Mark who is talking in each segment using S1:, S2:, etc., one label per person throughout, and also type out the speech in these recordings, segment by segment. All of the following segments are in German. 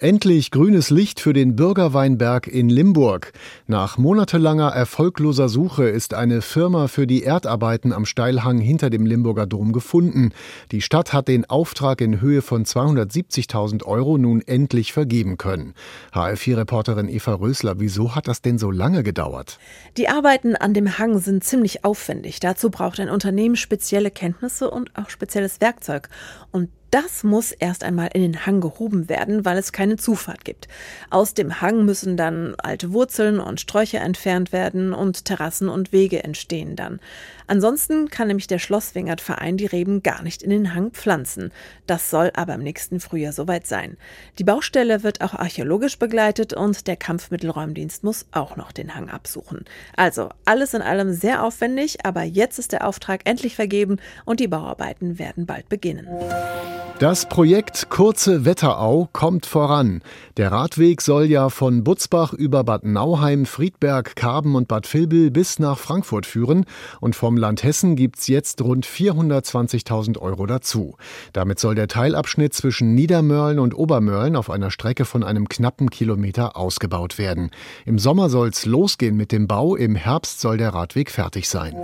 S1: Endlich grünes Licht für den Bürgerweinberg in Limburg. Nach monatelanger erfolgloser Suche ist eine Firma für die Erdarbeiten am Steilhang hinter dem Limburger Dom gefunden. Die Stadt hat den Auftrag in Höhe von 270.000 Euro nun endlich vergeben können. HF4-Reporterin Eva Rösler, wieso hat das denn so lange gedauert?
S2: Die Arbeiten an dem Hang sind ziemlich aufwendig. Dazu braucht ein Unternehmen spezielle Kenntnisse und auch spezielles Werkzeug. Und das muss erst einmal in den Hang gehoben werden, weil es keine Zufahrt gibt. Aus dem Hang müssen dann alte Wurzeln und Sträucher entfernt werden und Terrassen und Wege entstehen dann. Ansonsten kann nämlich der Schlosswingert-Verein die Reben gar nicht in den Hang pflanzen. Das soll aber im nächsten Frühjahr soweit sein. Die Baustelle wird auch archäologisch begleitet und der Kampfmittelräumdienst muss auch noch den Hang absuchen. Also alles in allem sehr aufwendig, aber jetzt ist der Auftrag endlich vergeben und die Bauarbeiten werden bald beginnen.
S1: Das Projekt Kurze Wetterau kommt voran. Der Radweg soll ja von Butzbach über Bad Nauheim, Friedberg, Karben und Bad Vilbel bis nach Frankfurt führen und vom Land Hessen gibt's jetzt rund 420.000 Euro dazu. Damit soll der Teilabschnitt zwischen Niedermörlen und Obermörlen auf einer Strecke von einem knappen Kilometer ausgebaut werden. Im Sommer soll's losgehen mit dem Bau, im Herbst soll der Radweg fertig sein.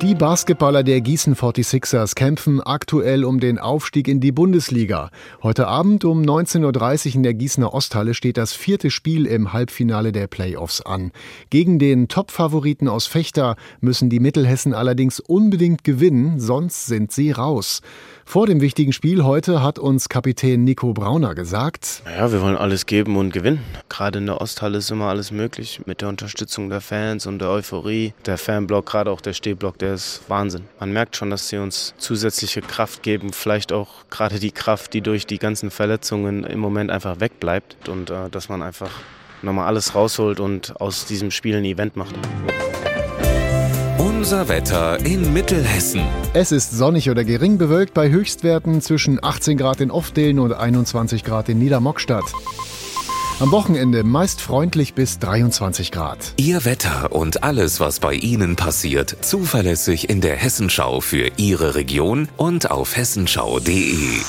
S1: Die Basketballer der Gießen 46ers kämpfen aktuell um den Aufstieg in die Bundesliga. Heute Abend um 19.30 Uhr in der Gießener Osthalle steht das vierte Spiel im Halbfinale der Playoffs an. Gegen den Top-Favoriten aus Fechter müssen die Mittelhessen allerdings unbedingt gewinnen, sonst sind sie raus. Vor dem wichtigen Spiel heute hat uns Kapitän Nico Brauner gesagt,
S3: ja, wir wollen alles geben und gewinnen. Gerade in der Osthalle ist immer alles möglich mit der Unterstützung der Fans und der Euphorie. Der Fanblock, gerade auch der Stehblock, der ist Wahnsinn. Man merkt schon, dass sie uns zusätzliche Kraft geben, vielleicht auch gerade die Kraft, die durch die ganzen Verletzungen im Moment einfach wegbleibt und äh, dass man einfach nochmal alles rausholt und aus diesem Spiel ein Event macht.
S4: Unser Wetter in Mittelhessen.
S1: Es ist sonnig oder gering bewölkt bei Höchstwerten zwischen 18 Grad in Ofdelen und 21 Grad in Niedermockstadt. Am Wochenende meist freundlich bis 23 Grad.
S4: Ihr Wetter und alles, was bei Ihnen passiert, zuverlässig in der Hessenschau für Ihre Region und auf hessenschau.de.